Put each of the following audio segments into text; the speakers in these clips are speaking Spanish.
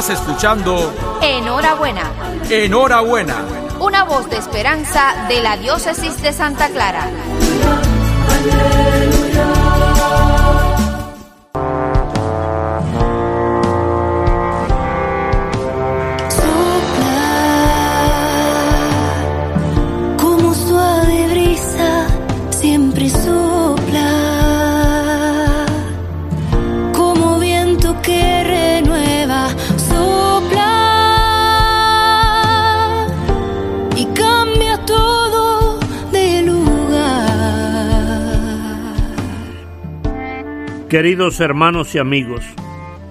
Estás escuchando Enhorabuena. Enhorabuena. Una voz de esperanza de la diócesis de Santa Clara. Queridos hermanos y amigos,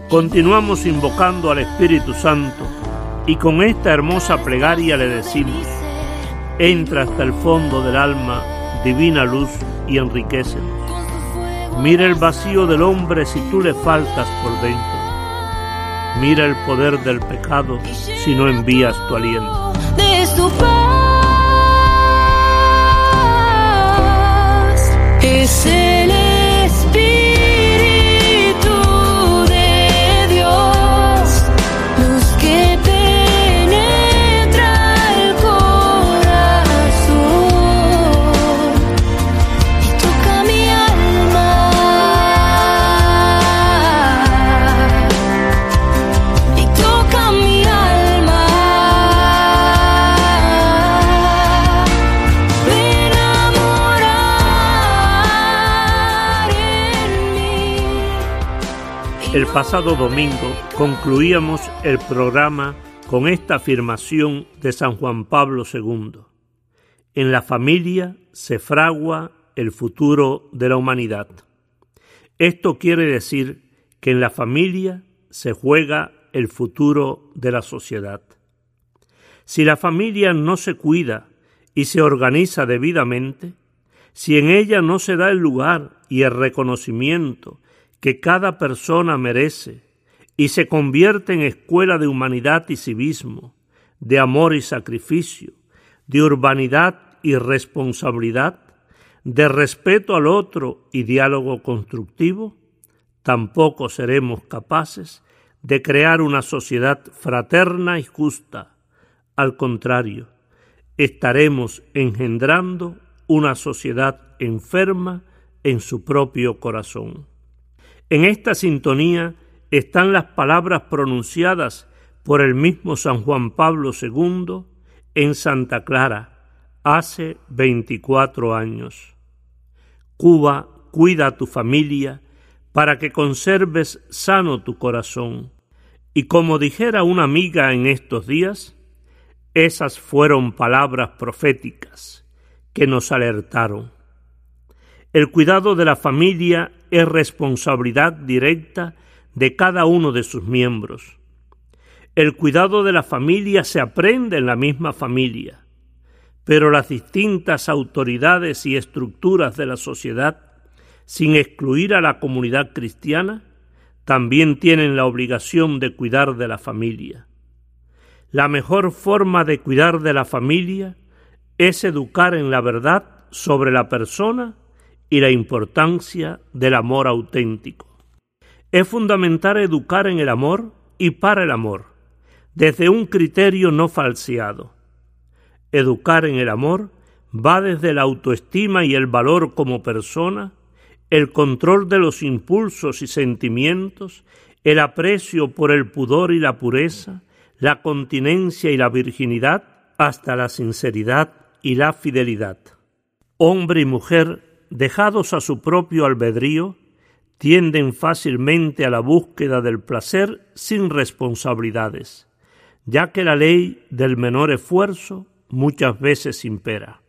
continuamos invocando al Espíritu Santo y con esta hermosa plegaria le decimos, entra hasta el fondo del alma, divina luz, y enriquecenos. Mira el vacío del hombre si tú le faltas por dentro. Mira el poder del pecado si no envías tu aliento. El pasado domingo concluíamos el programa con esta afirmación de San Juan Pablo II. En la familia se fragua el futuro de la humanidad. Esto quiere decir que en la familia se juega el futuro de la sociedad. Si la familia no se cuida y se organiza debidamente, si en ella no se da el lugar y el reconocimiento que cada persona merece y se convierte en escuela de humanidad y civismo, de amor y sacrificio, de urbanidad y responsabilidad, de respeto al otro y diálogo constructivo, tampoco seremos capaces de crear una sociedad fraterna y justa. Al contrario, estaremos engendrando una sociedad enferma en su propio corazón. En esta sintonía están las palabras pronunciadas por el mismo San Juan Pablo II en Santa Clara hace 24 años. Cuba, cuida a tu familia para que conserves sano tu corazón. Y como dijera una amiga en estos días, esas fueron palabras proféticas que nos alertaron. El cuidado de la familia es responsabilidad directa de cada uno de sus miembros. El cuidado de la familia se aprende en la misma familia, pero las distintas autoridades y estructuras de la sociedad, sin excluir a la comunidad cristiana, también tienen la obligación de cuidar de la familia. La mejor forma de cuidar de la familia es educar en la verdad sobre la persona y la importancia del amor auténtico. Es fundamental educar en el amor y para el amor, desde un criterio no falseado. Educar en el amor va desde la autoestima y el valor como persona, el control de los impulsos y sentimientos, el aprecio por el pudor y la pureza, la continencia y la virginidad, hasta la sinceridad y la fidelidad. Hombre y mujer, dejados a su propio albedrío, tienden fácilmente a la búsqueda del placer sin responsabilidades, ya que la ley del menor esfuerzo muchas veces impera.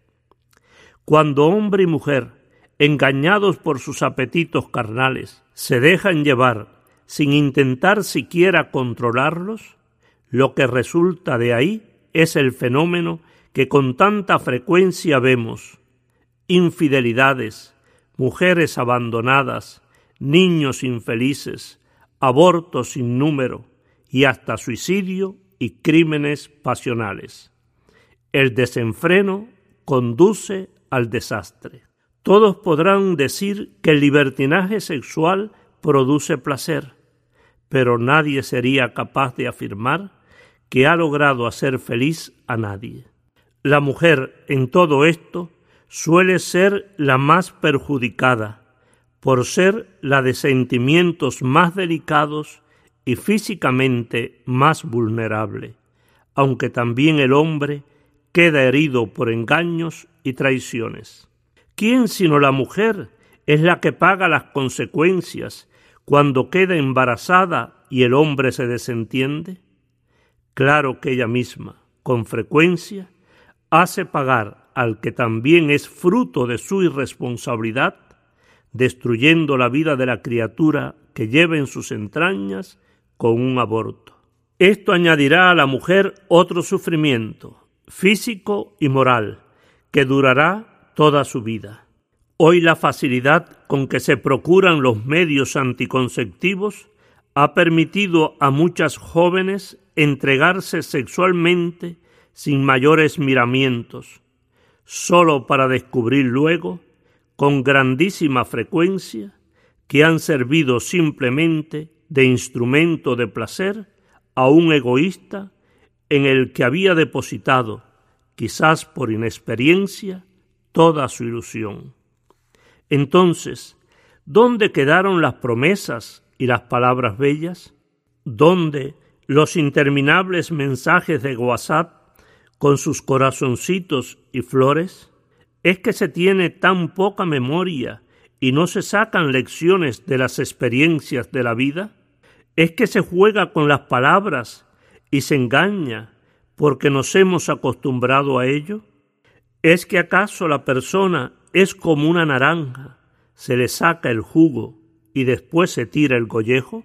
Cuando hombre y mujer, engañados por sus apetitos carnales, se dejan llevar sin intentar siquiera controlarlos, lo que resulta de ahí es el fenómeno que con tanta frecuencia vemos, infidelidades, mujeres abandonadas, niños infelices, abortos sin número y hasta suicidio y crímenes pasionales. El desenfreno conduce al desastre. Todos podrán decir que el libertinaje sexual produce placer, pero nadie sería capaz de afirmar que ha logrado hacer feliz a nadie. La mujer en todo esto suele ser la más perjudicada, por ser la de sentimientos más delicados y físicamente más vulnerable, aunque también el hombre queda herido por engaños y traiciones. ¿Quién sino la mujer es la que paga las consecuencias cuando queda embarazada y el hombre se desentiende? Claro que ella misma, con frecuencia, hace pagar al que también es fruto de su irresponsabilidad, destruyendo la vida de la criatura que lleva en sus entrañas con un aborto. Esto añadirá a la mujer otro sufrimiento, físico y moral, que durará toda su vida. Hoy la facilidad con que se procuran los medios anticonceptivos ha permitido a muchas jóvenes entregarse sexualmente sin mayores miramientos, sólo para descubrir luego, con grandísima frecuencia, que han servido simplemente de instrumento de placer a un egoísta en el que había depositado, quizás por inexperiencia, toda su ilusión. Entonces, ¿dónde quedaron las promesas y las palabras bellas? ¿Dónde los interminables mensajes de WhatsApp con sus corazoncitos y flores? ¿Es que se tiene tan poca memoria y no se sacan lecciones de las experiencias de la vida? ¿Es que se juega con las palabras y se engaña porque nos hemos acostumbrado a ello? ¿Es que acaso la persona es como una naranja, se le saca el jugo y después se tira el gollejo?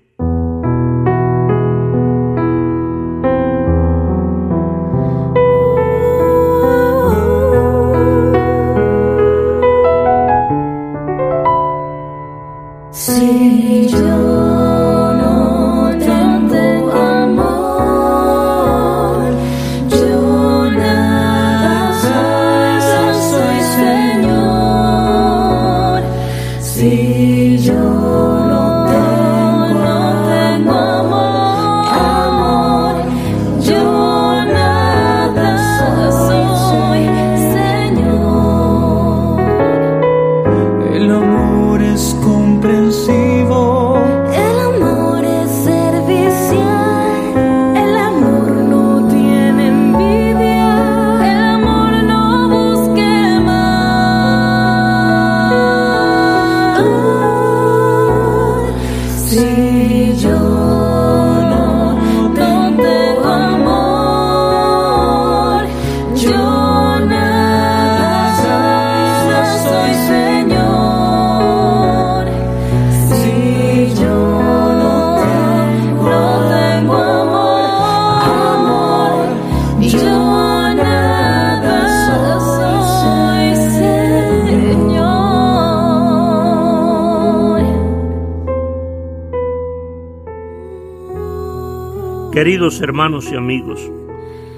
Queridos hermanos y amigos,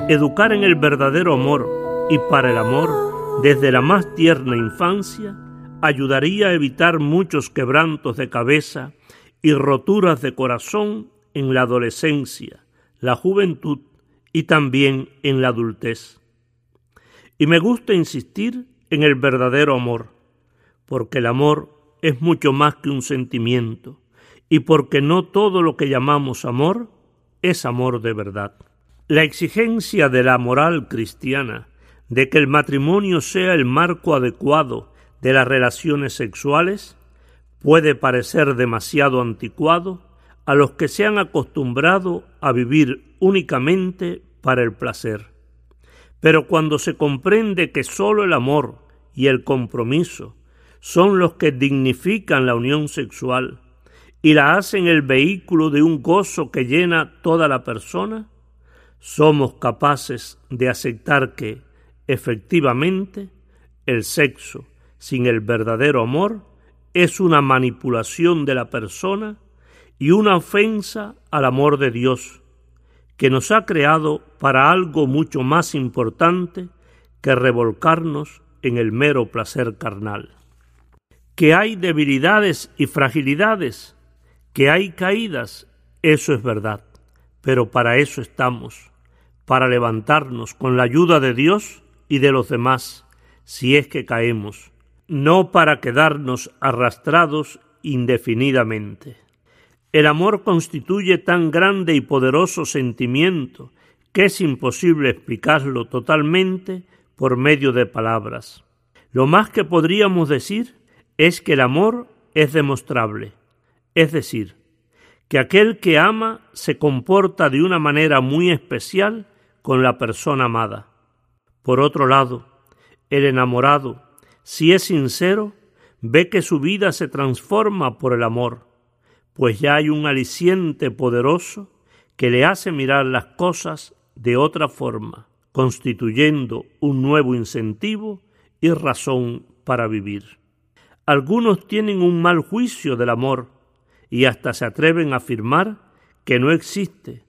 educar en el verdadero amor y para el amor desde la más tierna infancia ayudaría a evitar muchos quebrantos de cabeza y roturas de corazón en la adolescencia, la juventud y también en la adultez. Y me gusta insistir en el verdadero amor, porque el amor es mucho más que un sentimiento y porque no todo lo que llamamos amor es amor de verdad. La exigencia de la moral cristiana de que el matrimonio sea el marco adecuado de las relaciones sexuales puede parecer demasiado anticuado a los que se han acostumbrado a vivir únicamente para el placer. Pero cuando se comprende que sólo el amor y el compromiso son los que dignifican la unión sexual y la hacen el vehículo de un gozo que llena toda la persona, somos capaces de aceptar que, efectivamente, el sexo sin el verdadero amor es una manipulación de la persona y una ofensa al amor de Dios, que nos ha creado para algo mucho más importante que revolcarnos en el mero placer carnal. Que hay debilidades y fragilidades, que hay caídas Eso es verdad, pero para eso estamos, para levantarnos con la ayuda de Dios y de los demás, si es que caemos, no para quedarnos arrastrados indefinidamente. El amor constituye tan grande y poderoso sentimiento que es imposible explicarlo totalmente por medio de palabras. Lo más que podríamos decir es que el amor es demostrable, es decir, que aquel que ama se comporta de una manera muy especial con la persona amada. Por otro lado, el enamorado, si es sincero, ve que su vida se transforma por el amor, pues ya hay un aliciente poderoso que le hace mirar las cosas de otra forma, constituyendo un nuevo incentivo y razón para vivir. Algunos tienen un mal juicio del amor y hasta se atreven a afirmar que no existe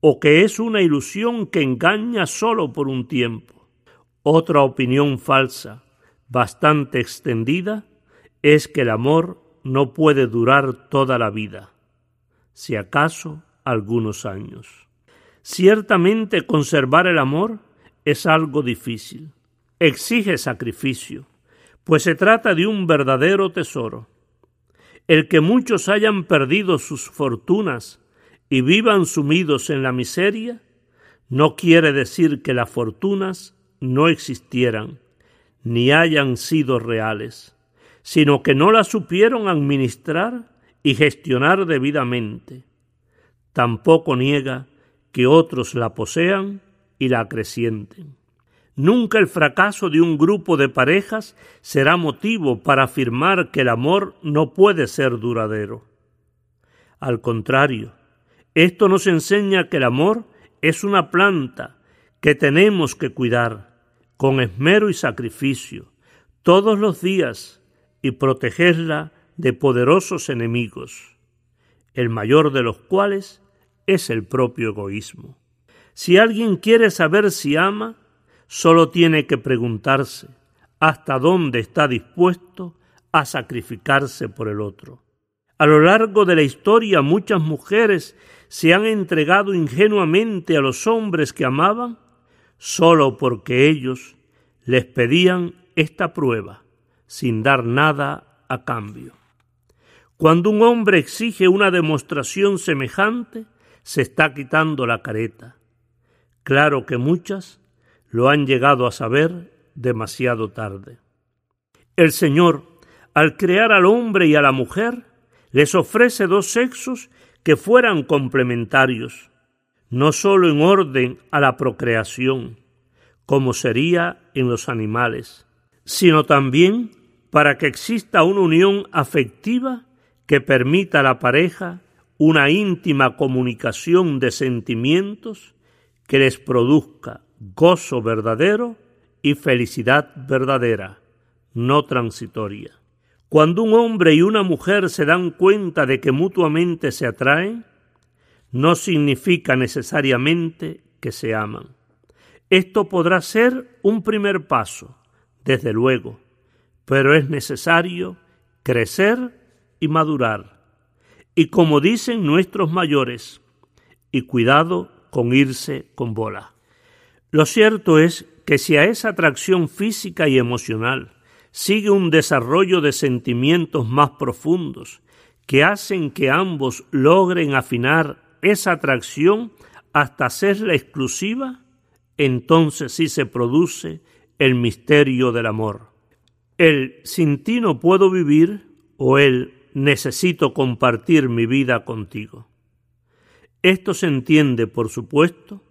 o que es una ilusión que engaña solo por un tiempo. Otra opinión falsa, bastante extendida, es que el amor no puede durar toda la vida, si acaso algunos años. Ciertamente conservar el amor es algo difícil, exige sacrificio, pues se trata de un verdadero tesoro. El que muchos hayan perdido sus fortunas y vivan sumidos en la miseria, no quiere decir que las fortunas no existieran, ni hayan sido reales, sino que no las supieron administrar y gestionar debidamente. Tampoco niega que otros la posean y la acrecienten. Nunca el fracaso de un grupo de parejas será motivo para afirmar que el amor no puede ser duradero. Al contrario, esto nos enseña que el amor es una planta que tenemos que cuidar con esmero y sacrificio todos los días y protegerla de poderosos enemigos, el mayor de los cuales es el propio egoísmo. Si alguien quiere saber si ama, Solo tiene que preguntarse hasta dónde está dispuesto a sacrificarse por el otro. A lo largo de la historia muchas mujeres se han entregado ingenuamente a los hombres que amaban solo porque ellos les pedían esta prueba sin dar nada a cambio. Cuando un hombre exige una demostración semejante, se está quitando la careta. Claro que muchas lo han llegado a saber demasiado tarde. El Señor, al crear al hombre y a la mujer, les ofrece dos sexos que fueran complementarios, no sólo en orden a la procreación, como sería en los animales, sino también para que exista una unión afectiva que permita a la pareja una íntima comunicación de sentimientos que les produzca gozo verdadero y felicidad verdadera, no transitoria. Cuando un hombre y una mujer se dan cuenta de que mutuamente se atraen, no significa necesariamente que se aman. Esto podrá ser un primer paso, desde luego, pero es necesario crecer y madurar. Y como dicen nuestros mayores, y cuidado con irse con bola. Lo cierto es que si a esa atracción física y emocional sigue un desarrollo de sentimientos más profundos que hacen que ambos logren afinar esa atracción hasta hacerla exclusiva, entonces sí se produce el misterio del amor. El sin ti no puedo vivir o el necesito compartir mi vida contigo. Esto se entiende, por supuesto,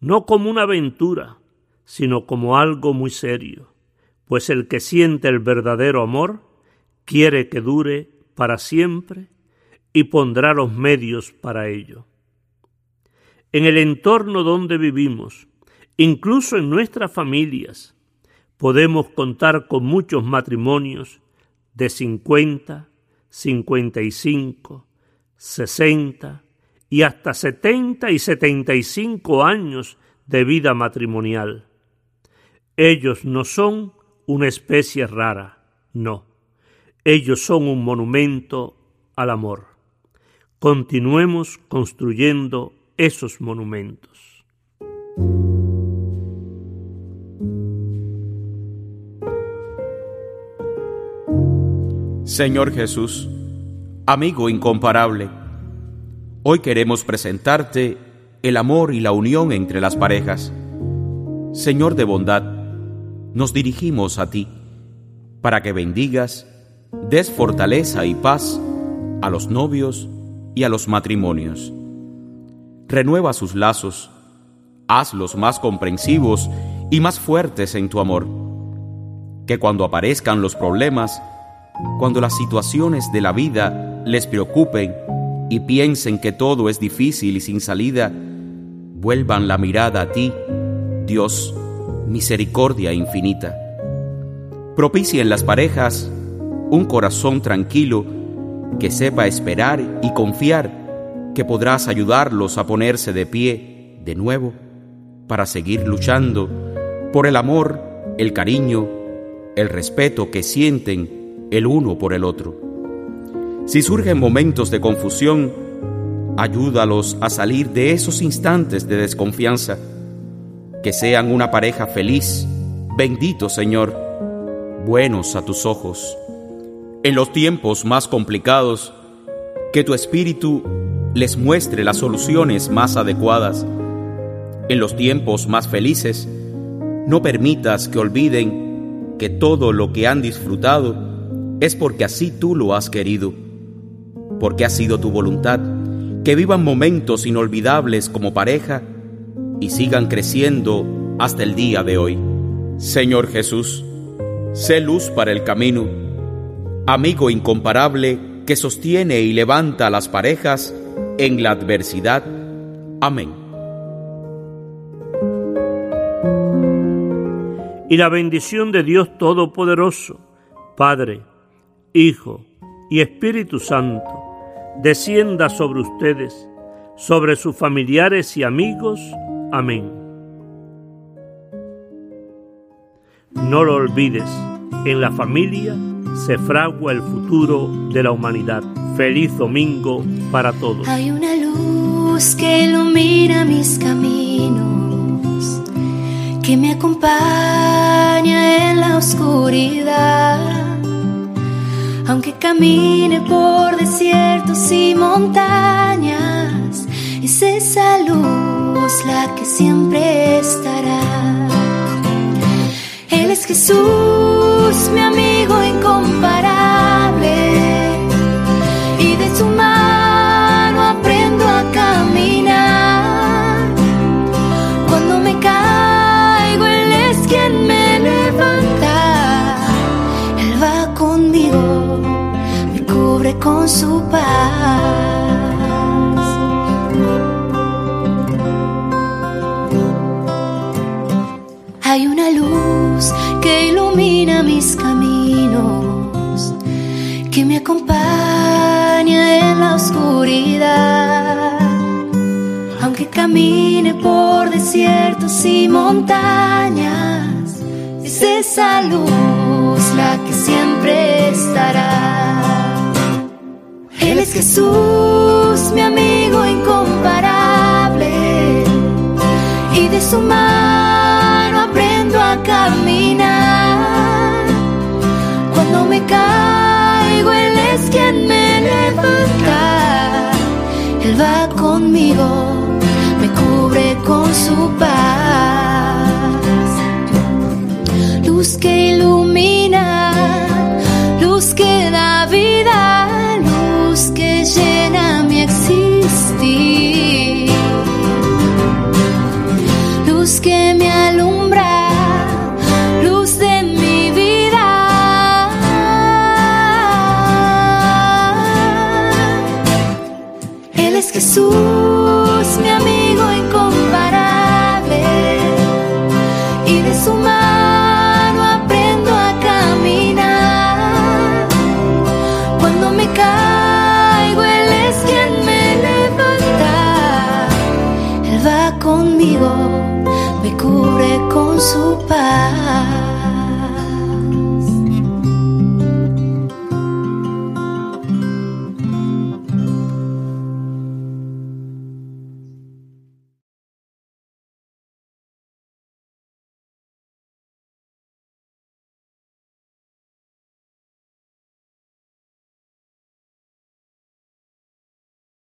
no como una aventura, sino como algo muy serio, pues el que siente el verdadero amor quiere que dure para siempre y pondrá los medios para ello. En el entorno donde vivimos, incluso en nuestras familias, podemos contar con muchos matrimonios de 50, 55, 60, y hasta 70 y 75 años de vida matrimonial. Ellos no son una especie rara, no. Ellos son un monumento al amor. Continuemos construyendo esos monumentos. Señor Jesús, amigo incomparable, hoy queremos presentarte el amor y la unión entre las parejas. Señor de bondad, nos dirigimos a ti para que bendigas, des fortaleza y paz a los novios y a los matrimonios. Renueva sus lazos, hazlos más comprensivos y más fuertes en tu amor. Que cuando aparezcan los problemas, cuando las situaciones de la vida les preocupen y piensen que todo es difícil y sin salida, vuelvan la mirada a ti, Dios, misericordia infinita. Propicia en las parejas un corazón tranquilo que sepa esperar y confiar que podrás ayudarlos a ponerse de pie de nuevo para seguir luchando por el amor, el cariño, el respeto que sienten el uno por el otro. Si surgen momentos de confusión, ayúdalos a salir de esos instantes de desconfianza. Que sean una pareja feliz, bendito Señor, buenos a tus ojos. En los tiempos más complicados, que tu Espíritu les muestre las soluciones más adecuadas. En los tiempos más felices, no permitas que olviden que todo lo que han disfrutado es porque así tú lo has querido, porque ha sido tu voluntad que vivan momentos inolvidables como pareja y sigan creciendo hasta el día de hoy. Señor Jesús, sé luz para el camino, amigo incomparable que sostiene y levanta a las parejas en la adversidad. Amén. Y la bendición de Dios Todopoderoso, Padre, Hijo y Espíritu Santo, descienda sobre ustedes, sobre sus familiares y amigos. Amén. No lo olvides, en la familia se fragua el futuro de la humanidad. Feliz domingo para todos. Hay una luz que ilumina mis caminos, que me acompaña en la oscuridad. Aunque camine por desiertos y montañas, es esa luz la que siempre estará. Él es Jesús, mi amigo incomparable, con su paz. Hay una luz que ilumina mis caminos, que me acompaña en la oscuridad. Aunque camine por desiertos y montañas, es esa luz la que siempre estará. Él es Jesús, mi amigo incomparable, y de su mano aprendo a caminar. Cuando me caigo, Él es quien me levanta. Él va conmigo, me cubre con su paz. Luz que ilumina, luz que da vida, llena mi existir. Luz que me alumbra, luz de mi vida. Él es Jesús, me cubre con su paz.